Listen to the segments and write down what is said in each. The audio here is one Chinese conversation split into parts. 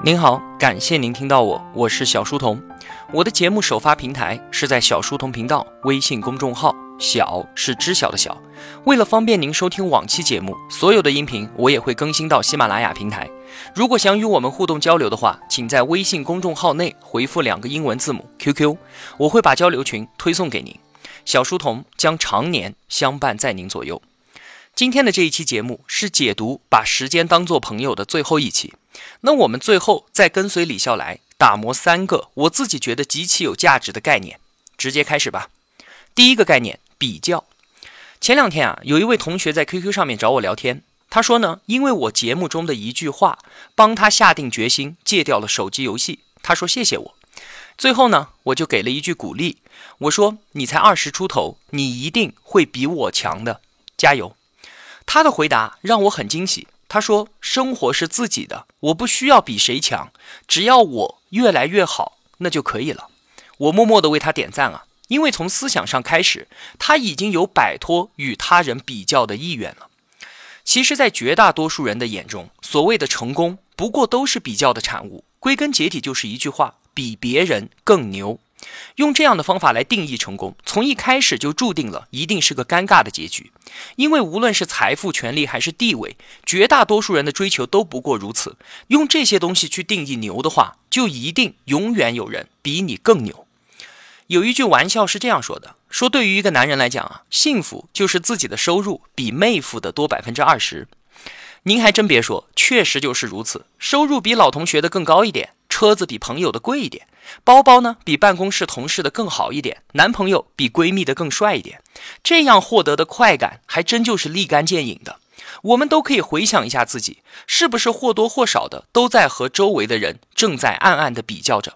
您好，感谢您听到我，我是小书童。我的节目首发平台是在小书童频道微信公众号，小是知晓的小。为了方便您收听往期节目，所有的音频我也会更新到喜马拉雅平台。如果想与我们互动交流的话，请在微信公众号内回复两个英文字母 QQ，我会把交流群推送给您。小书童将常年相伴在您左右。今天的这一期节目是解读把时间当做朋友的最后一期。那我们最后再跟随李笑来打磨三个我自己觉得极其有价值的概念，直接开始吧。第一个概念，比较。前两天啊，有一位同学在 QQ 上面找我聊天，他说呢，因为我节目中的一句话，帮他下定决心戒掉了手机游戏。他说谢谢我。最后呢，我就给了一句鼓励，我说你才二十出头，你一定会比我强的，加油。他的回答让我很惊喜。他说：“生活是自己的，我不需要比谁强，只要我越来越好，那就可以了。”我默默地为他点赞啊，因为从思想上开始，他已经有摆脱与他人比较的意愿了。其实，在绝大多数人的眼中，所谓的成功不过都是比较的产物，归根结底就是一句话：比别人更牛。用这样的方法来定义成功，从一开始就注定了一定是个尴尬的结局。因为无论是财富、权利还是地位，绝大多数人的追求都不过如此。用这些东西去定义牛的话，就一定永远有人比你更牛。有一句玩笑是这样说的：说对于一个男人来讲啊，幸福就是自己的收入比妹夫的多百分之二十。您还真别说，确实就是如此。收入比老同学的更高一点，车子比朋友的贵一点。包包呢，比办公室同事的更好一点；男朋友比闺蜜的更帅一点。这样获得的快感，还真就是立竿见影的。我们都可以回想一下自己，是不是或多或少的都在和周围的人正在暗暗的比较着？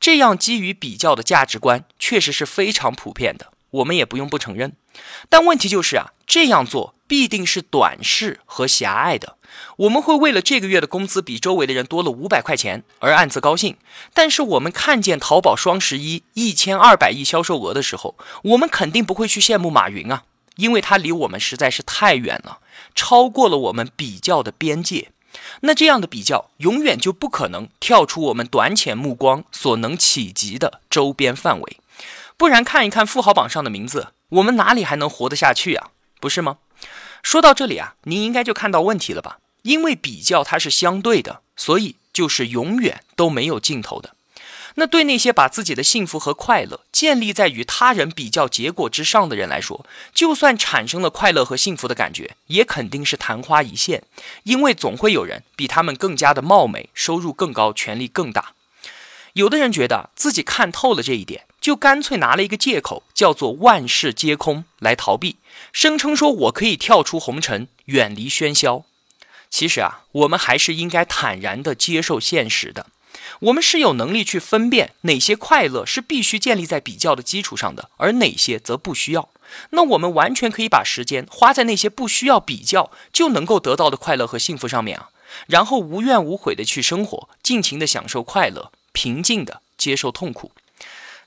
这样基于比较的价值观，确实是非常普遍的。我们也不用不承认。但问题就是啊，这样做必定是短视和狭隘的。我们会为了这个月的工资比周围的人多了五百块钱而暗自高兴，但是我们看见淘宝双十一一千二百亿销售额的时候，我们肯定不会去羡慕马云啊，因为他离我们实在是太远了，超过了我们比较的边界。那这样的比较永远就不可能跳出我们短浅目光所能企及的周边范围，不然看一看富豪榜上的名字，我们哪里还能活得下去啊？不是吗？说到这里啊，您应该就看到问题了吧？因为比较它是相对的，所以就是永远都没有尽头的。那对那些把自己的幸福和快乐建立在与他人比较结果之上的人来说，就算产生了快乐和幸福的感觉，也肯定是昙花一现，因为总会有人比他们更加的貌美、收入更高、权力更大。有的人觉得自己看透了这一点，就干脆拿了一个借口，叫做万事皆空来逃避，声称说我可以跳出红尘，远离喧嚣。其实啊，我们还是应该坦然地接受现实的。我们是有能力去分辨哪些快乐是必须建立在比较的基础上的，而哪些则不需要。那我们完全可以把时间花在那些不需要比较就能够得到的快乐和幸福上面啊，然后无怨无悔地去生活，尽情地享受快乐，平静地接受痛苦。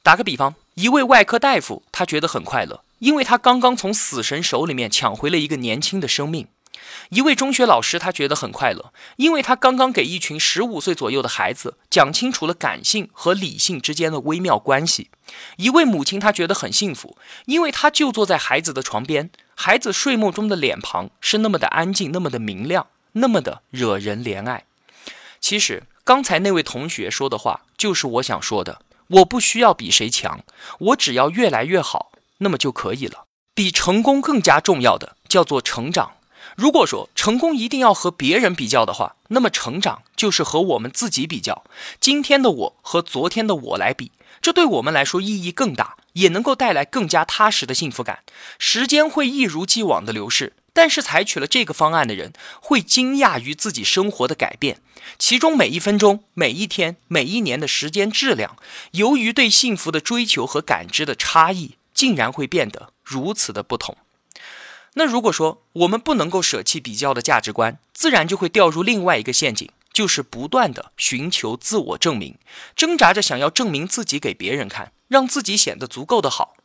打个比方，一位外科大夫，他觉得很快乐，因为他刚刚从死神手里面抢回了一个年轻的生命。一位中学老师，他觉得很快乐，因为他刚刚给一群十五岁左右的孩子讲清楚了感性和理性之间的微妙关系。一位母亲，她觉得很幸福，因为她就坐在孩子的床边，孩子睡梦中的脸庞是那么的安静，那么的明亮，那么的惹人怜爱。其实，刚才那位同学说的话，就是我想说的。我不需要比谁强，我只要越来越好，那么就可以了。比成功更加重要的，叫做成长。如果说成功一定要和别人比较的话，那么成长就是和我们自己比较。今天的我和昨天的我来比，这对我们来说意义更大，也能够带来更加踏实的幸福感。时间会一如既往的流逝，但是采取了这个方案的人会惊讶于自己生活的改变，其中每一分钟、每一天、每一年的时间质量，由于对幸福的追求和感知的差异，竟然会变得如此的不同。那如果说我们不能够舍弃比较的价值观，自然就会掉入另外一个陷阱，就是不断的寻求自我证明，挣扎着想要证明自己给别人看，让自己显得足够的好。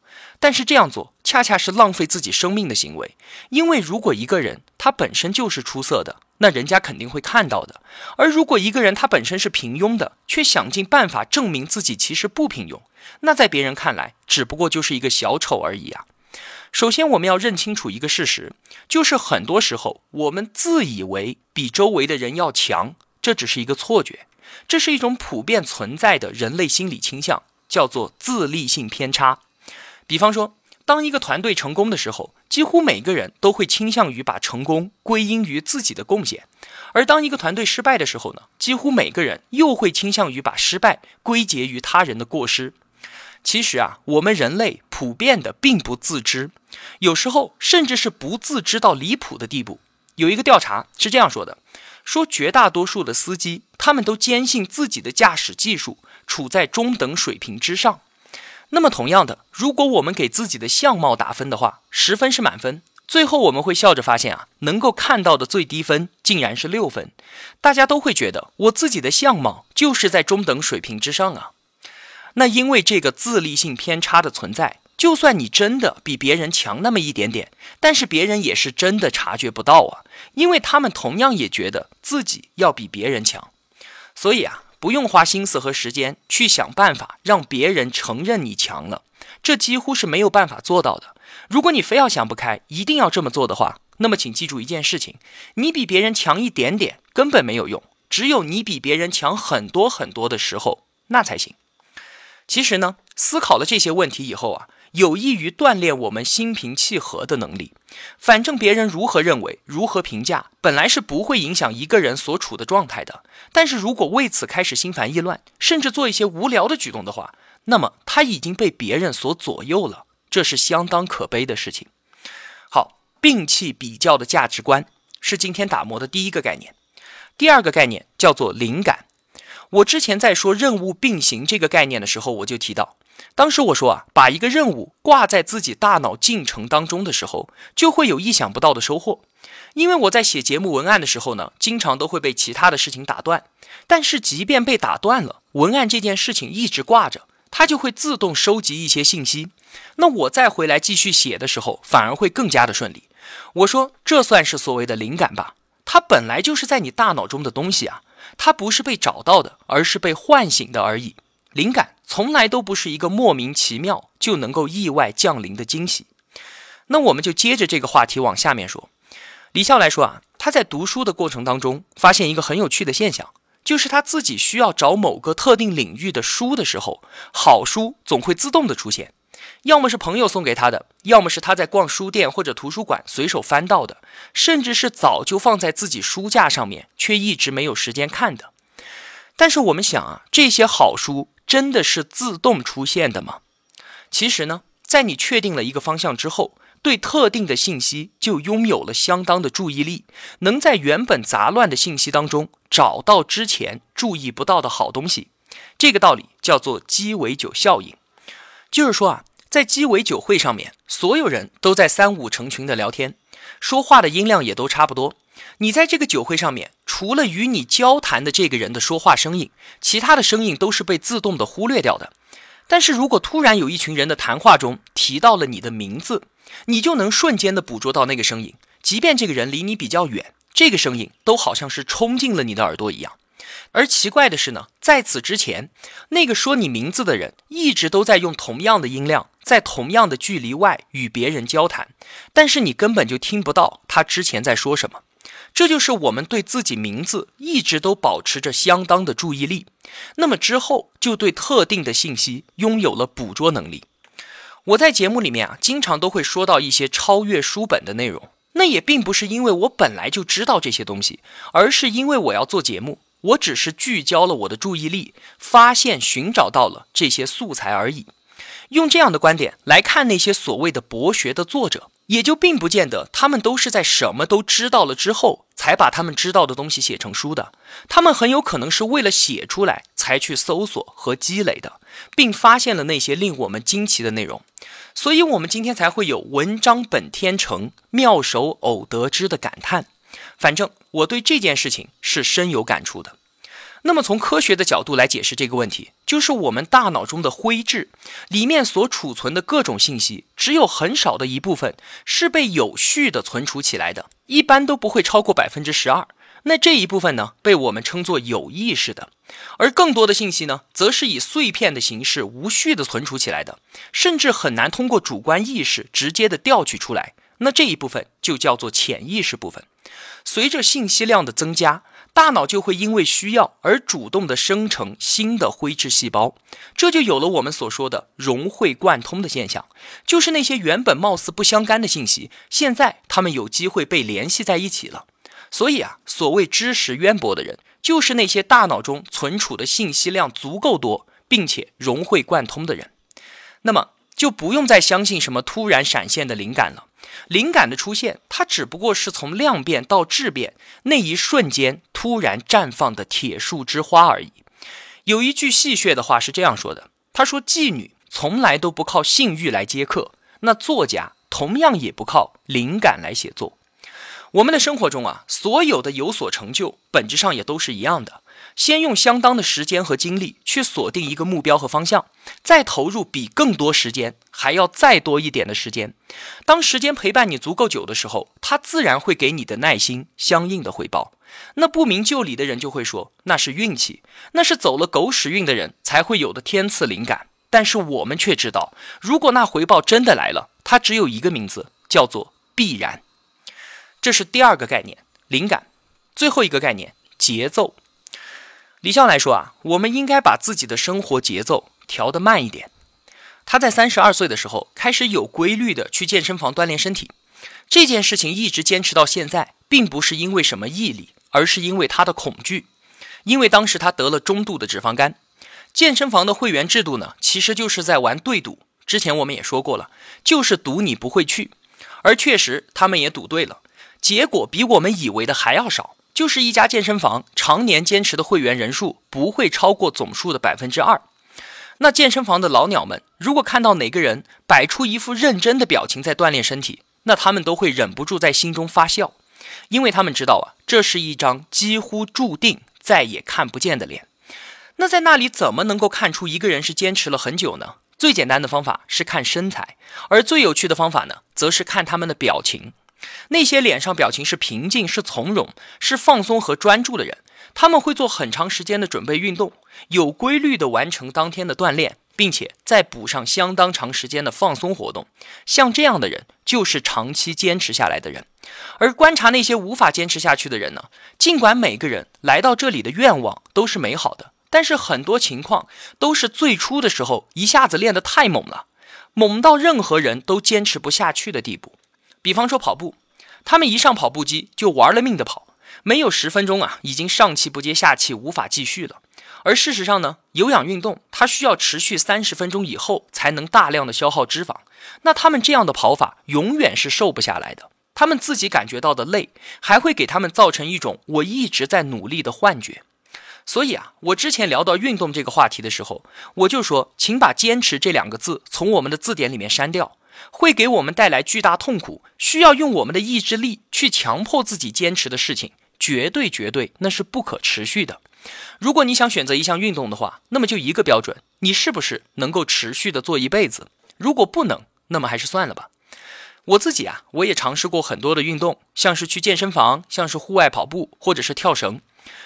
但是这样做恰恰是浪费自己生命的行为，因为如果一个人他本身就是出色的，那人家肯定会看到的。而如果一个人他本身是平庸的，却想尽办法证明自己其实不平庸，那在别人看来，只不过就是一个小丑而已啊。首先，我们要认清楚一个事实，就是很多时候我们自以为比周围的人要强，这只是一个错觉，这是一种普遍存在的人类心理倾向，叫做自立性偏差。比方说，当一个团队成功的时候，几乎每个人都会倾向于把成功归因于自己的贡献；而当一个团队失败的时候呢，几乎每个人又会倾向于把失败归结于他人的过失。其实啊，我们人类普遍的并不自知，有时候甚至是不自知到离谱的地步。有一个调查是这样说的：说绝大多数的司机，他们都坚信自己的驾驶技术处在中等水平之上。那么同样的，如果我们给自己的相貌打分的话，十分是满分，最后我们会笑着发现啊，能够看到的最低分竟然是六分。大家都会觉得我自己的相貌就是在中等水平之上啊。那因为这个自立性偏差的存在，就算你真的比别人强那么一点点，但是别人也是真的察觉不到啊，因为他们同样也觉得自己要比别人强，所以啊。不用花心思和时间去想办法让别人承认你强了，这几乎是没有办法做到的。如果你非要想不开，一定要这么做的话，那么请记住一件事情：你比别人强一点点根本没有用，只有你比别人强很多很多的时候，那才行。其实呢，思考了这些问题以后啊。有益于锻炼我们心平气和的能力。反正别人如何认为、如何评价，本来是不会影响一个人所处的状态的。但是如果为此开始心烦意乱，甚至做一些无聊的举动的话，那么他已经被别人所左右了，这是相当可悲的事情。好，摒弃比较的价值观是今天打磨的第一个概念。第二个概念叫做灵感。我之前在说任务并行这个概念的时候，我就提到。当时我说啊，把一个任务挂在自己大脑进程当中的时候，就会有意想不到的收获。因为我在写节目文案的时候呢，经常都会被其他的事情打断。但是即便被打断了，文案这件事情一直挂着，它就会自动收集一些信息。那我再回来继续写的时候，反而会更加的顺利。我说这算是所谓的灵感吧？它本来就是在你大脑中的东西啊，它不是被找到的，而是被唤醒的而已。灵感。从来都不是一个莫名其妙就能够意外降临的惊喜。那我们就接着这个话题往下面说。李笑来说啊，他在读书的过程当中发现一个很有趣的现象，就是他自己需要找某个特定领域的书的时候，好书总会自动的出现，要么是朋友送给他的，要么是他在逛书店或者图书馆随手翻到的，甚至是早就放在自己书架上面却一直没有时间看的。但是我们想啊，这些好书。真的是自动出现的吗？其实呢，在你确定了一个方向之后，对特定的信息就拥有了相当的注意力，能在原本杂乱的信息当中找到之前注意不到的好东西。这个道理叫做鸡尾酒效应，就是说啊，在鸡尾酒会上面，所有人都在三五成群的聊天，说话的音量也都差不多。你在这个酒会上面，除了与你交谈的这个人的说话声音，其他的声音都是被自动的忽略掉的。但是如果突然有一群人的谈话中提到了你的名字，你就能瞬间的捕捉到那个声音，即便这个人离你比较远，这个声音都好像是冲进了你的耳朵一样。而奇怪的是呢，在此之前，那个说你名字的人一直都在用同样的音量，在同样的距离外与别人交谈，但是你根本就听不到他之前在说什么。这就是我们对自己名字一直都保持着相当的注意力，那么之后就对特定的信息拥有了捕捉能力。我在节目里面啊，经常都会说到一些超越书本的内容，那也并不是因为我本来就知道这些东西，而是因为我要做节目，我只是聚焦了我的注意力，发现、寻找到了这些素材而已。用这样的观点来看那些所谓的博学的作者。也就并不见得他们都是在什么都知道了之后才把他们知道的东西写成书的，他们很有可能是为了写出来才去搜索和积累的，并发现了那些令我们惊奇的内容，所以我们今天才会有“文章本天成，妙手偶得之”的感叹。反正我对这件事情是深有感触的。那么，从科学的角度来解释这个问题，就是我们大脑中的灰质里面所储存的各种信息，只有很少的一部分是被有序的存储起来的，一般都不会超过百分之十二。那这一部分呢，被我们称作有意识的；而更多的信息呢，则是以碎片的形式无序的存储起来的，甚至很难通过主观意识直接的调取出来。那这一部分就叫做潜意识部分。随着信息量的增加，大脑就会因为需要而主动的生成新的灰质细胞，这就有了我们所说的融会贯通的现象。就是那些原本貌似不相干的信息，现在他们有机会被联系在一起了。所以啊，所谓知识渊博的人，就是那些大脑中存储的信息量足够多，并且融会贯通的人。那么就不用再相信什么突然闪现的灵感了。灵感的出现，它只不过是从量变到质变那一瞬间突然绽放的铁树之花而已。有一句戏谑的话是这样说的：“他说，妓女从来都不靠性欲来接客，那作家同样也不靠灵感来写作。”我们的生活中啊，所有的有所成就，本质上也都是一样的。先用相当的时间和精力去锁定一个目标和方向，再投入比更多时间还要再多一点的时间。当时间陪伴你足够久的时候，它自然会给你的耐心相应的回报。那不明就里的人就会说那是运气，那是走了狗屎运的人才会有的天赐灵感。但是我们却知道，如果那回报真的来了，它只有一个名字，叫做必然。这是第二个概念，灵感。最后一个概念，节奏。李笑来说啊，我们应该把自己的生活节奏调得慢一点。他在三十二岁的时候开始有规律的去健身房锻炼身体，这件事情一直坚持到现在，并不是因为什么毅力，而是因为他的恐惧。因为当时他得了中度的脂肪肝，健身房的会员制度呢，其实就是在玩对赌。之前我们也说过了，就是赌你不会去，而确实他们也赌对了。结果比我们以为的还要少，就是一家健身房常年坚持的会员人数不会超过总数的百分之二。那健身房的老鸟们，如果看到哪个人摆出一副认真的表情在锻炼身体，那他们都会忍不住在心中发笑，因为他们知道啊，这是一张几乎注定再也看不见的脸。那在那里怎么能够看出一个人是坚持了很久呢？最简单的方法是看身材，而最有趣的方法呢，则是看他们的表情。那些脸上表情是平静、是从容、是放松和专注的人，他们会做很长时间的准备运动，有规律地完成当天的锻炼，并且再补上相当长时间的放松活动。像这样的人，就是长期坚持下来的人。而观察那些无法坚持下去的人呢？尽管每个人来到这里的愿望都是美好的，但是很多情况都是最初的时候一下子练得太猛了，猛到任何人都坚持不下去的地步。比方说跑步，他们一上跑步机就玩了命的跑，没有十分钟啊，已经上气不接下气，无法继续了。而事实上呢，有氧运动它需要持续三十分钟以后才能大量的消耗脂肪，那他们这样的跑法永远是瘦不下来的。他们自己感觉到的累，还会给他们造成一种我一直在努力的幻觉。所以啊，我之前聊到运动这个话题的时候，我就说，请把坚持这两个字从我们的字典里面删掉。会给我们带来巨大痛苦，需要用我们的意志力去强迫自己坚持的事情，绝对绝对那是不可持续的。如果你想选择一项运动的话，那么就一个标准：你是不是能够持续的做一辈子？如果不能，那么还是算了吧。我自己啊，我也尝试过很多的运动，像是去健身房，像是户外跑步，或者是跳绳。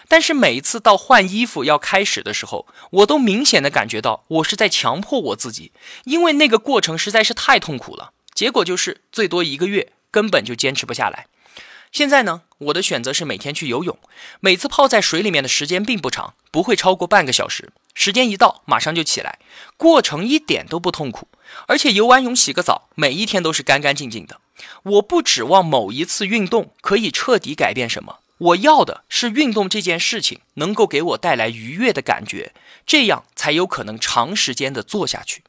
但是每一次到换衣服要开始的时候，我都明显的感觉到我是在强迫我自己，因为那个过程实在是太痛苦了。结果就是最多一个月根本就坚持不下来。现在呢，我的选择是每天去游泳，每次泡在水里面的时间并不长，不会超过半个小时。时间一到，马上就起来，过程一点都不痛苦，而且游完泳洗个澡，每一天都是干干净净的。我不指望某一次运动可以彻底改变什么。我要的是运动这件事情能够给我带来愉悦的感觉，这样才有可能长时间的做下去。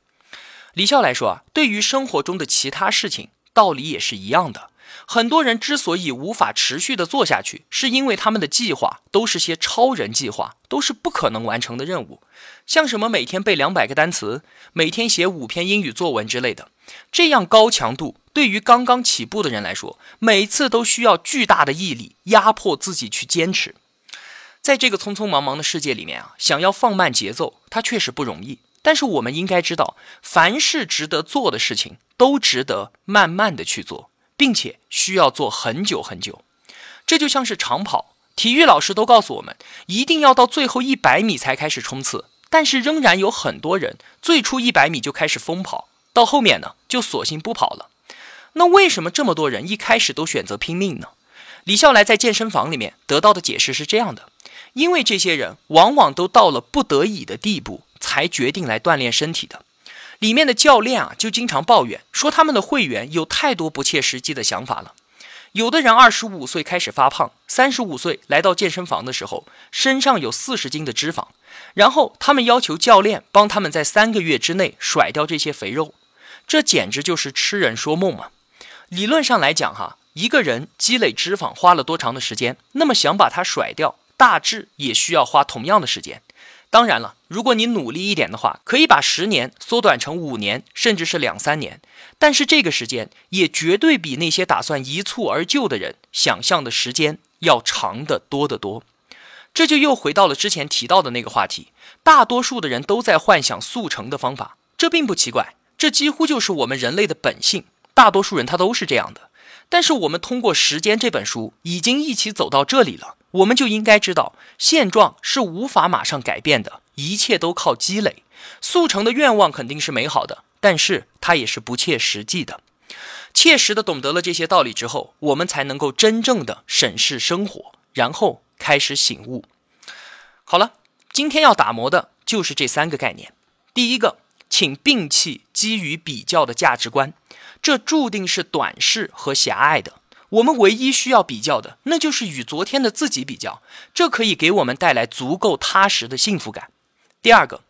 李笑来说啊，对于生活中的其他事情，道理也是一样的。很多人之所以无法持续的做下去，是因为他们的计划都是些超人计划，都是不可能完成的任务，像什么每天背两百个单词，每天写五篇英语作文之类的，这样高强度。对于刚刚起步的人来说，每次都需要巨大的毅力压迫自己去坚持。在这个匆匆忙忙的世界里面啊，想要放慢节奏，它确实不容易。但是我们应该知道，凡是值得做的事情，都值得慢慢的去做，并且需要做很久很久。这就像是长跑，体育老师都告诉我们，一定要到最后一百米才开始冲刺。但是仍然有很多人最初一百米就开始疯跑，到后面呢就索性不跑了。那为什么这么多人一开始都选择拼命呢？李笑来在健身房里面得到的解释是这样的：因为这些人往往都到了不得已的地步，才决定来锻炼身体的。里面的教练啊就经常抱怨说，他们的会员有太多不切实际的想法了。有的人二十五岁开始发胖，三十五岁来到健身房的时候，身上有四十斤的脂肪。然后他们要求教练帮他们在三个月之内甩掉这些肥肉，这简直就是痴人说梦嘛！理论上来讲，哈，一个人积累脂肪花了多长的时间，那么想把它甩掉，大致也需要花同样的时间。当然了，如果你努力一点的话，可以把十年缩短成五年，甚至是两三年。但是这个时间也绝对比那些打算一蹴而就的人想象的时间要长得多得多。这就又回到了之前提到的那个话题，大多数的人都在幻想速成的方法，这并不奇怪，这几乎就是我们人类的本性，大多数人他都是这样的。但是我们通过《时间》这本书已经一起走到这里了，我们就应该知道，现状是无法马上改变的，一切都靠积累。速成的愿望肯定是美好的，但是它也是不切实际的。切实的懂得了这些道理之后，我们才能够真正的审视生活，然后。开始醒悟。好了，今天要打磨的就是这三个概念。第一个，请摒弃基于比较的价值观，这注定是短视和狭隘的。我们唯一需要比较的，那就是与昨天的自己比较，这可以给我们带来足够踏实的幸福感。第二个，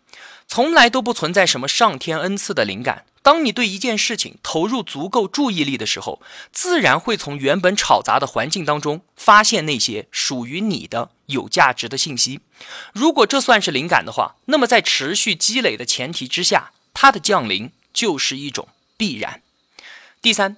从来都不存在什么上天恩赐的灵感。当你对一件事情投入足够注意力的时候，自然会从原本吵杂的环境当中发现那些属于你的有价值的信息。如果这算是灵感的话，那么在持续积累的前提之下，它的降临就是一种必然。第三，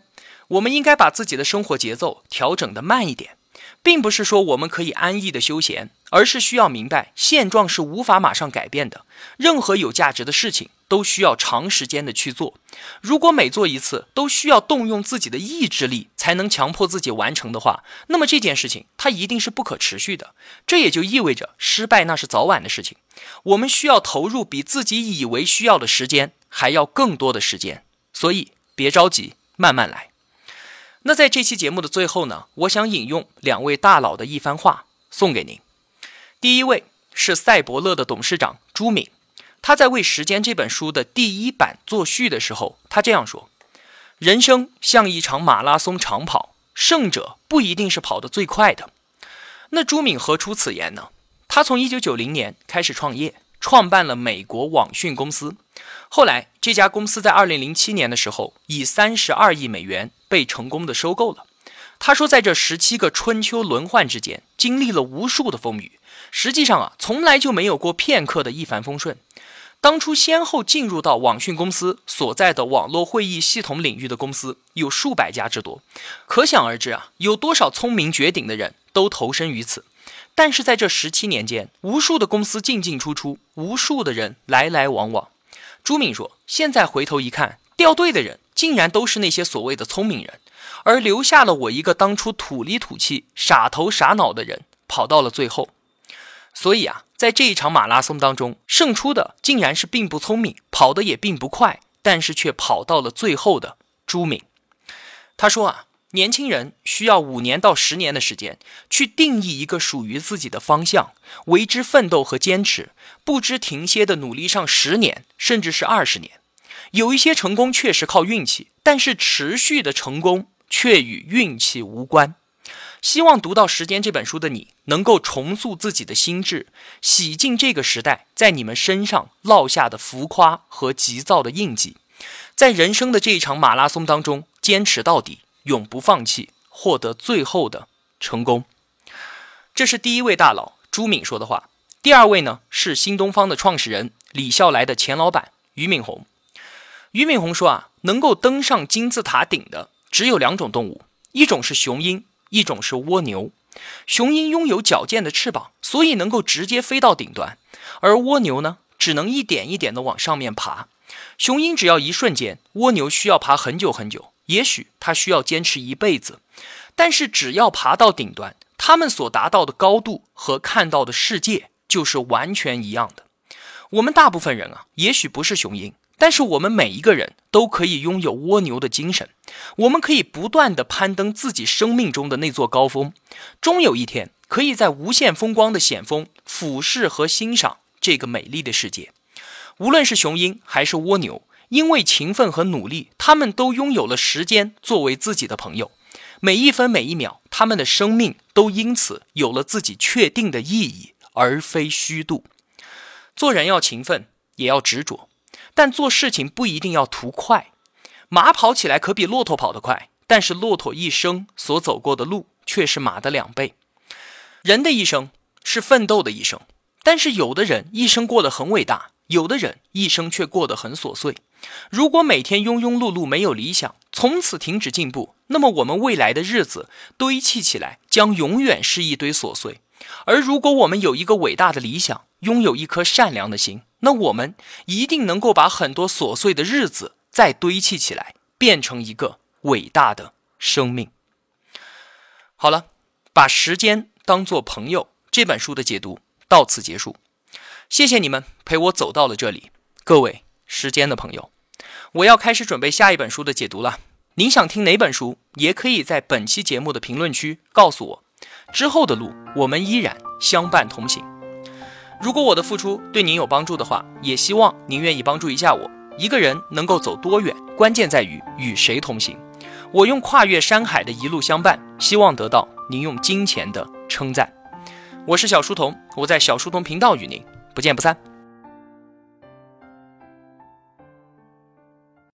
我们应该把自己的生活节奏调整的慢一点。并不是说我们可以安逸的休闲，而是需要明白现状是无法马上改变的。任何有价值的事情都需要长时间的去做。如果每做一次都需要动用自己的意志力才能强迫自己完成的话，那么这件事情它一定是不可持续的。这也就意味着失败那是早晚的事情。我们需要投入比自己以为需要的时间还要更多的时间，所以别着急，慢慢来。那在这期节目的最后呢，我想引用两位大佬的一番话送给您。第一位是赛博乐的董事长朱敏，他在为《时间》这本书的第一版作序的时候，他这样说：“人生像一场马拉松长跑，胜者不一定是跑得最快的。”那朱敏何出此言呢？他从1990年开始创业，创办了美国网讯公司。后来，这家公司在二零零七年的时候，以三十二亿美元被成功的收购了。他说，在这十七个春秋轮换之间，经历了无数的风雨。实际上啊，从来就没有过片刻的一帆风顺。当初先后进入到网讯公司所在的网络会议系统领域的公司有数百家之多，可想而知啊，有多少聪明绝顶的人都投身于此。但是在这十七年间，无数的公司进进出出，无数的人来来往往。朱敏说：“现在回头一看，掉队的人竟然都是那些所谓的聪明人，而留下了我一个当初土里土气、傻头傻脑的人，跑到了最后。所以啊，在这一场马拉松当中，胜出的竟然是并不聪明、跑得也并不快，但是却跑到了最后的朱敏。他说啊。”年轻人需要五年到十年的时间去定义一个属于自己的方向，为之奋斗和坚持，不知停歇的努力上十年，甚至是二十年。有一些成功确实靠运气，但是持续的成功却与运气无关。希望读到《时间》这本书的你，能够重塑自己的心智，洗净这个时代在你们身上烙下的浮夸和急躁的印记，在人生的这一场马拉松当中坚持到底。永不放弃，获得最后的成功。这是第一位大佬朱敏说的话。第二位呢是新东方的创始人李笑来的前老板俞敏洪。俞敏洪说啊，能够登上金字塔顶的只有两种动物，一种是雄鹰，一种是蜗牛。雄鹰拥有矫健的翅膀，所以能够直接飞到顶端，而蜗牛呢，只能一点一点的往上面爬。雄鹰只要一瞬间，蜗牛需要爬很久很久。也许它需要坚持一辈子，但是只要爬到顶端，他们所达到的高度和看到的世界就是完全一样的。我们大部分人啊，也许不是雄鹰，但是我们每一个人都可以拥有蜗牛的精神。我们可以不断的攀登自己生命中的那座高峰，终有一天可以在无限风光的险峰俯视和欣赏这个美丽的世界。无论是雄鹰还是蜗牛，因为勤奋和努力，他们都拥有了时间作为自己的朋友。每一分每一秒，他们的生命都因此有了自己确定的意义，而非虚度。做人要勤奋，也要执着，但做事情不一定要图快。马跑起来可比骆驼跑得快，但是骆驼一生所走过的路却是马的两倍。人的一生是奋斗的一生，但是有的人一生过得很伟大，有的人一生却过得很琐碎。如果每天庸庸碌碌，没有理想，从此停止进步，那么我们未来的日子堆砌起来将永远是一堆琐碎。而如果我们有一个伟大的理想，拥有一颗善良的心，那我们一定能够把很多琐碎的日子再堆砌起来，变成一个伟大的生命。好了，把时间当做朋友这本书的解读到此结束。谢谢你们陪我走到了这里，各位时间的朋友，我要开始准备下一本书的解读了。您想听哪本书，也可以在本期节目的评论区告诉我。之后的路，我们依然相伴同行。如果我的付出对您有帮助的话，也希望您愿意帮助一下我。一个人能够走多远，关键在于与谁同行。我用跨越山海的一路相伴，希望得到您用金钱的称赞。我是小书童，我在小书童频道与您不见不散。